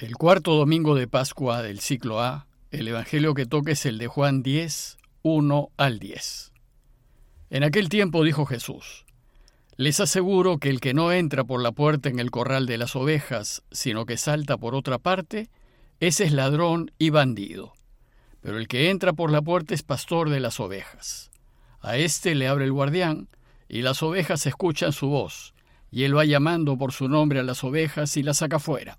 El cuarto domingo de Pascua del ciclo A, el Evangelio que toca es el de Juan 10, 1 al 10. En aquel tiempo dijo Jesús, Les aseguro que el que no entra por la puerta en el corral de las ovejas, sino que salta por otra parte, ese es ladrón y bandido. Pero el que entra por la puerta es pastor de las ovejas. A éste le abre el guardián, y las ovejas escuchan su voz, y él va llamando por su nombre a las ovejas y las saca fuera.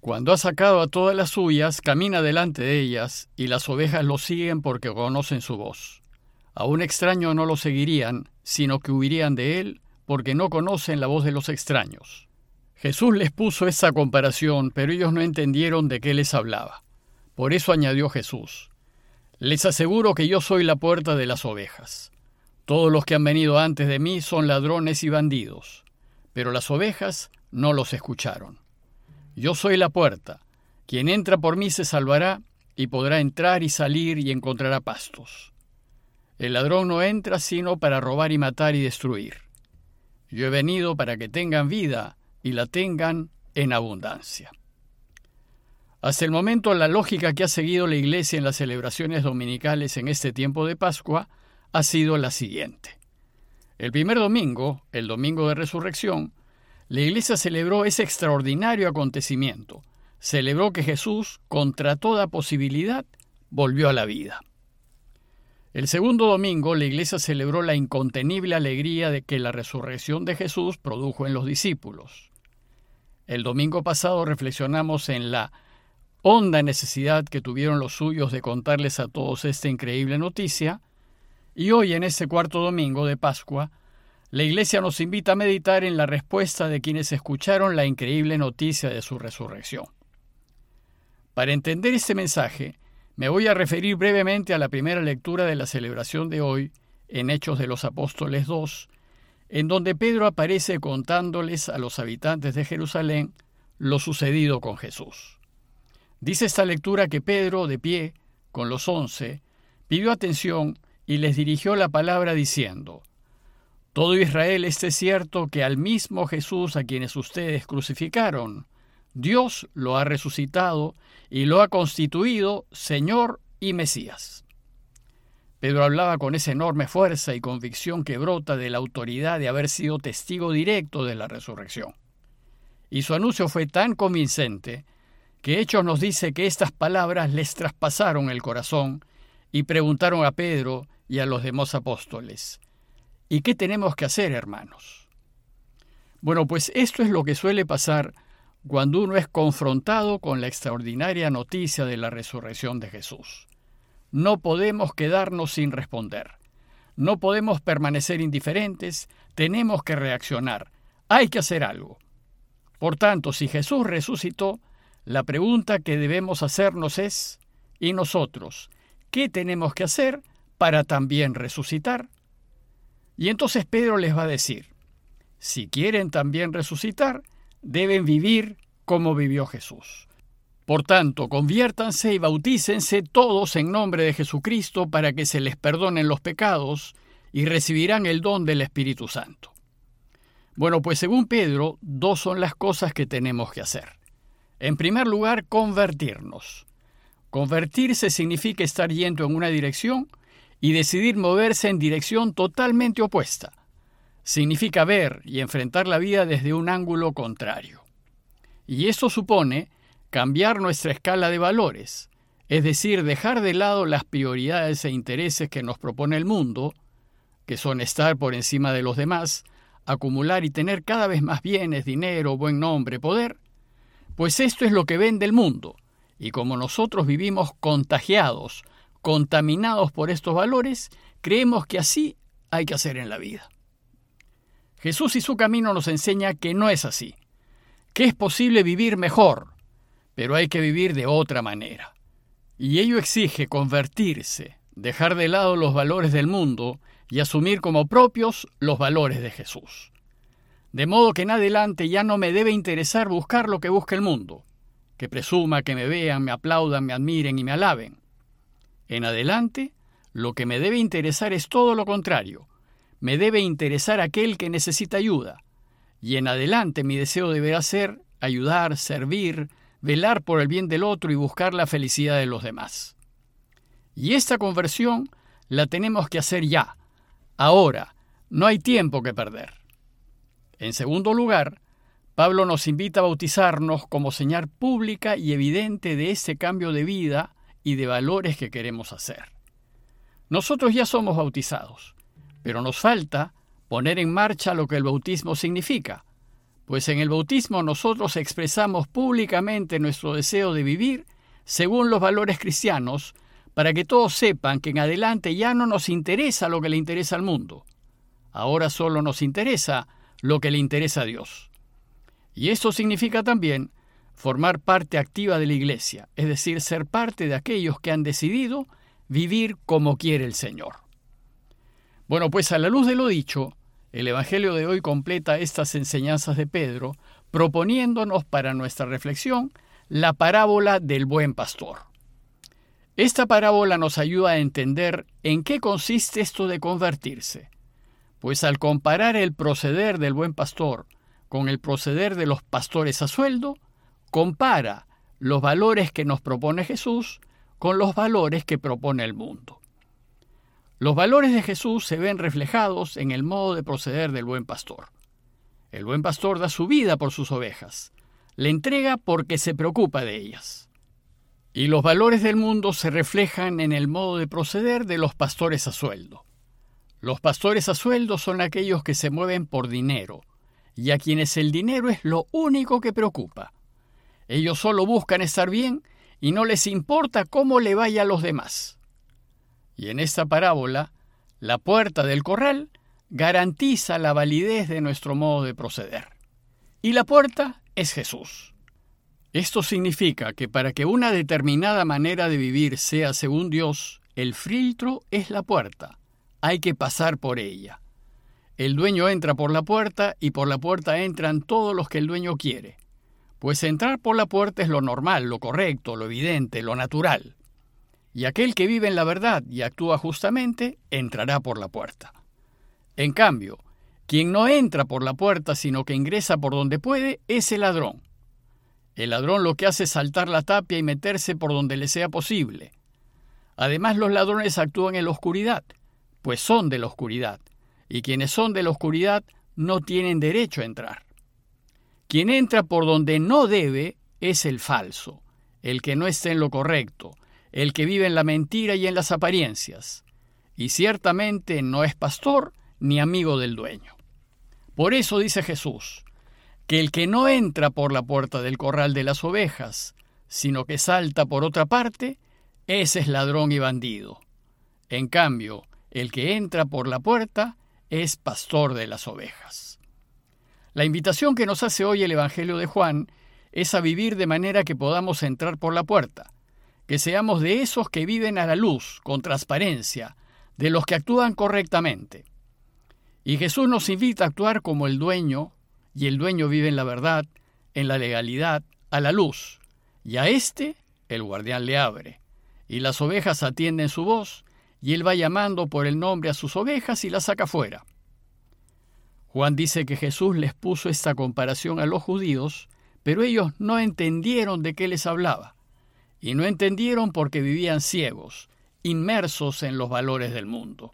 Cuando ha sacado a todas las suyas, camina delante de ellas, y las ovejas lo siguen porque conocen su voz. A un extraño no lo seguirían, sino que huirían de él, porque no conocen la voz de los extraños. Jesús les puso esa comparación, pero ellos no entendieron de qué les hablaba. Por eso añadió Jesús, Les aseguro que yo soy la puerta de las ovejas. Todos los que han venido antes de mí son ladrones y bandidos, pero las ovejas no los escucharon. Yo soy la puerta. Quien entra por mí se salvará y podrá entrar y salir y encontrará pastos. El ladrón no entra sino para robar y matar y destruir. Yo he venido para que tengan vida y la tengan en abundancia. Hasta el momento la lógica que ha seguido la Iglesia en las celebraciones dominicales en este tiempo de Pascua ha sido la siguiente. El primer domingo, el domingo de resurrección, la Iglesia celebró ese extraordinario acontecimiento. Celebró que Jesús, contra toda posibilidad, volvió a la vida. El segundo domingo, la Iglesia celebró la incontenible alegría de que la resurrección de Jesús produjo en los discípulos. El domingo pasado reflexionamos en la honda necesidad que tuvieron los suyos de contarles a todos esta increíble noticia, y hoy en este cuarto domingo de Pascua la Iglesia nos invita a meditar en la respuesta de quienes escucharon la increíble noticia de su resurrección. Para entender este mensaje, me voy a referir brevemente a la primera lectura de la celebración de hoy, en Hechos de los Apóstoles 2, en donde Pedro aparece contándoles a los habitantes de Jerusalén lo sucedido con Jesús. Dice esta lectura que Pedro, de pie, con los once, pidió atención y les dirigió la palabra diciendo, todo Israel esté cierto que al mismo Jesús a quienes ustedes crucificaron, Dios lo ha resucitado y lo ha constituido Señor y Mesías. Pedro hablaba con esa enorme fuerza y convicción que brota de la autoridad de haber sido testigo directo de la resurrección. Y su anuncio fue tan convincente que Hechos nos dice que estas palabras les traspasaron el corazón y preguntaron a Pedro y a los demás apóstoles, ¿Y qué tenemos que hacer, hermanos? Bueno, pues esto es lo que suele pasar cuando uno es confrontado con la extraordinaria noticia de la resurrección de Jesús. No podemos quedarnos sin responder. No podemos permanecer indiferentes, tenemos que reaccionar. Hay que hacer algo. Por tanto, si Jesús resucitó, la pregunta que debemos hacernos es, ¿y nosotros? ¿Qué tenemos que hacer para también resucitar? Y entonces Pedro les va a decir, si quieren también resucitar, deben vivir como vivió Jesús. Por tanto, conviértanse y bautícense todos en nombre de Jesucristo para que se les perdonen los pecados y recibirán el don del Espíritu Santo. Bueno, pues según Pedro, dos son las cosas que tenemos que hacer. En primer lugar, convertirnos. Convertirse significa estar yendo en una dirección y decidir moverse en dirección totalmente opuesta. Significa ver y enfrentar la vida desde un ángulo contrario. Y eso supone cambiar nuestra escala de valores, es decir, dejar de lado las prioridades e intereses que nos propone el mundo, que son estar por encima de los demás, acumular y tener cada vez más bienes, dinero, buen nombre, poder, pues esto es lo que vende el mundo, y como nosotros vivimos contagiados contaminados por estos valores, creemos que así hay que hacer en la vida. Jesús y su camino nos enseña que no es así, que es posible vivir mejor, pero hay que vivir de otra manera. Y ello exige convertirse, dejar de lado los valores del mundo y asumir como propios los valores de Jesús. De modo que en adelante ya no me debe interesar buscar lo que busca el mundo, que presuma que me vean, me aplaudan, me admiren y me alaben. En adelante, lo que me debe interesar es todo lo contrario. Me debe interesar aquel que necesita ayuda. Y en adelante mi deseo deberá ser ayudar, servir, velar por el bien del otro y buscar la felicidad de los demás. Y esta conversión la tenemos que hacer ya, ahora, no hay tiempo que perder. En segundo lugar, Pablo nos invita a bautizarnos como señal pública y evidente de ese cambio de vida y de valores que queremos hacer. Nosotros ya somos bautizados, pero nos falta poner en marcha lo que el bautismo significa, pues en el bautismo nosotros expresamos públicamente nuestro deseo de vivir según los valores cristianos, para que todos sepan que en adelante ya no nos interesa lo que le interesa al mundo. Ahora solo nos interesa lo que le interesa a Dios. Y esto significa también formar parte activa de la Iglesia, es decir, ser parte de aquellos que han decidido vivir como quiere el Señor. Bueno, pues a la luz de lo dicho, el Evangelio de hoy completa estas enseñanzas de Pedro, proponiéndonos para nuestra reflexión la parábola del buen pastor. Esta parábola nos ayuda a entender en qué consiste esto de convertirse, pues al comparar el proceder del buen pastor con el proceder de los pastores a sueldo, compara los valores que nos propone Jesús con los valores que propone el mundo. Los valores de Jesús se ven reflejados en el modo de proceder del buen pastor. El buen pastor da su vida por sus ovejas, le entrega porque se preocupa de ellas. Y los valores del mundo se reflejan en el modo de proceder de los pastores a sueldo. Los pastores a sueldo son aquellos que se mueven por dinero, y a quienes el dinero es lo único que preocupa. Ellos solo buscan estar bien y no les importa cómo le vaya a los demás. Y en esta parábola, la puerta del corral garantiza la validez de nuestro modo de proceder. Y la puerta es Jesús. Esto significa que para que una determinada manera de vivir sea según Dios, el filtro es la puerta. Hay que pasar por ella. El dueño entra por la puerta y por la puerta entran todos los que el dueño quiere. Pues entrar por la puerta es lo normal, lo correcto, lo evidente, lo natural y aquel que vive en la verdad y actúa justamente entrará por la puerta. En cambio, quien no entra por la puerta sino que ingresa por donde puede es el ladrón. El ladrón lo que hace es saltar la tapia y meterse por donde le sea posible. Además los ladrones actúan en la oscuridad, pues son de la oscuridad, y quienes son de la oscuridad no tienen derecho a entrar. Quien entra por donde no debe es el falso, el que no está en lo correcto, el que vive en la mentira y en las apariencias, y ciertamente no es pastor ni amigo del dueño. Por eso dice Jesús, que el que no entra por la puerta del corral de las ovejas, sino que salta por otra parte, ese es ladrón y bandido. En cambio, el que entra por la puerta es pastor de las ovejas. La invitación que nos hace hoy el Evangelio de Juan es a vivir de manera que podamos entrar por la puerta, que seamos de esos que viven a la luz, con transparencia, de los que actúan correctamente. Y Jesús nos invita a actuar como el dueño, y el dueño vive en la verdad, en la legalidad, a la luz, y a éste el guardián le abre, y las ovejas atienden su voz, y él va llamando por el nombre a sus ovejas y las saca fuera. Juan dice que Jesús les puso esta comparación a los judíos, pero ellos no entendieron de qué les hablaba y no entendieron porque vivían ciegos, inmersos en los valores del mundo.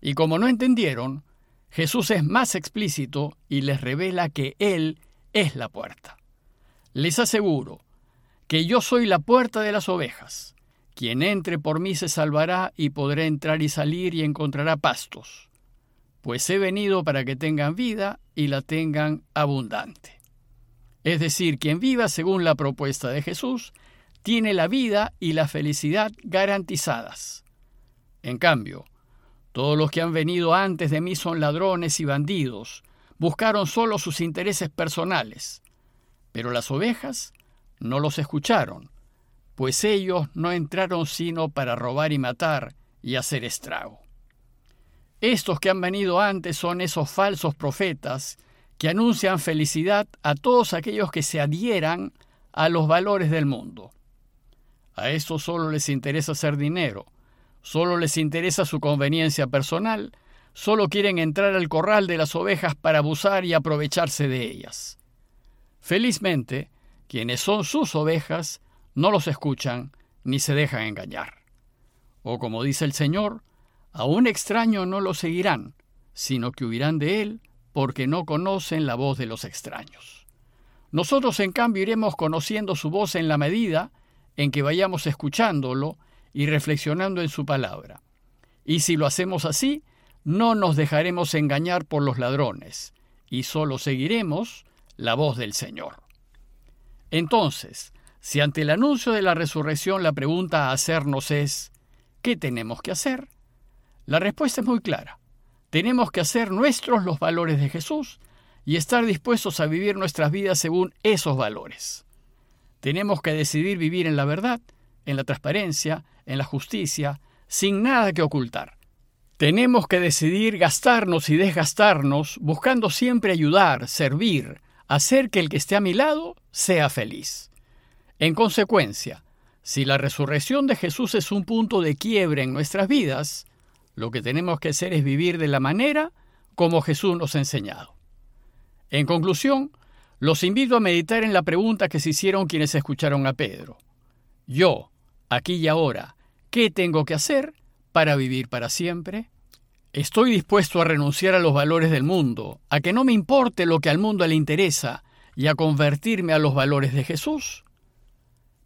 Y como no entendieron, Jesús es más explícito y les revela que Él es la puerta. Les aseguro que yo soy la puerta de las ovejas. Quien entre por mí se salvará y podrá entrar y salir y encontrará pastos, pues he venido para que tengan vida y la tengan abundante. Es decir, quien viva según la propuesta de Jesús tiene la vida y la felicidad garantizadas. En cambio, todos los que han venido antes de mí son ladrones y bandidos, buscaron solo sus intereses personales, pero las ovejas no los escucharon, pues ellos no entraron sino para robar y matar y hacer estrago. Estos que han venido antes son esos falsos profetas que anuncian felicidad a todos aquellos que se adhieran a los valores del mundo. A estos solo les interesa hacer dinero, solo les interesa su conveniencia personal, solo quieren entrar al corral de las ovejas para abusar y aprovecharse de ellas. Felizmente, quienes son sus ovejas, no los escuchan ni se dejan engañar. O como dice el Señor, a un extraño no lo seguirán, sino que huirán de él porque no conocen la voz de los extraños. Nosotros, en cambio, iremos conociendo su voz en la medida en que vayamos escuchándolo y reflexionando en su palabra. Y si lo hacemos así, no nos dejaremos engañar por los ladrones, y solo seguiremos la voz del Señor. Entonces, si ante el anuncio de la resurrección la pregunta a hacernos es, ¿qué tenemos que hacer? La respuesta es muy clara. Tenemos que hacer nuestros los valores de Jesús y estar dispuestos a vivir nuestras vidas según esos valores. Tenemos que decidir vivir en la verdad, en la transparencia, en la justicia, sin nada que ocultar. Tenemos que decidir gastarnos y desgastarnos, buscando siempre ayudar, servir, hacer que el que esté a mi lado sea feliz. En consecuencia, si la resurrección de Jesús es un punto de quiebre en nuestras vidas, lo que tenemos que hacer es vivir de la manera como Jesús nos ha enseñado. En conclusión, los invito a meditar en la pregunta que se hicieron quienes escucharon a Pedro. Yo, aquí y ahora, ¿qué tengo que hacer para vivir para siempre? ¿Estoy dispuesto a renunciar a los valores del mundo, a que no me importe lo que al mundo le interesa y a convertirme a los valores de Jesús?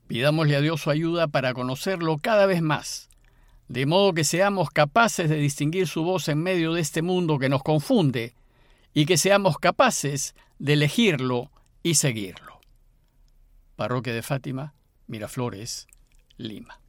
Pidámosle a Dios su ayuda para conocerlo cada vez más, de modo que seamos capaces de distinguir su voz en medio de este mundo que nos confunde y que seamos capaces de elegirlo y seguirlo. Parroquia de Fátima, Miraflores, Lima.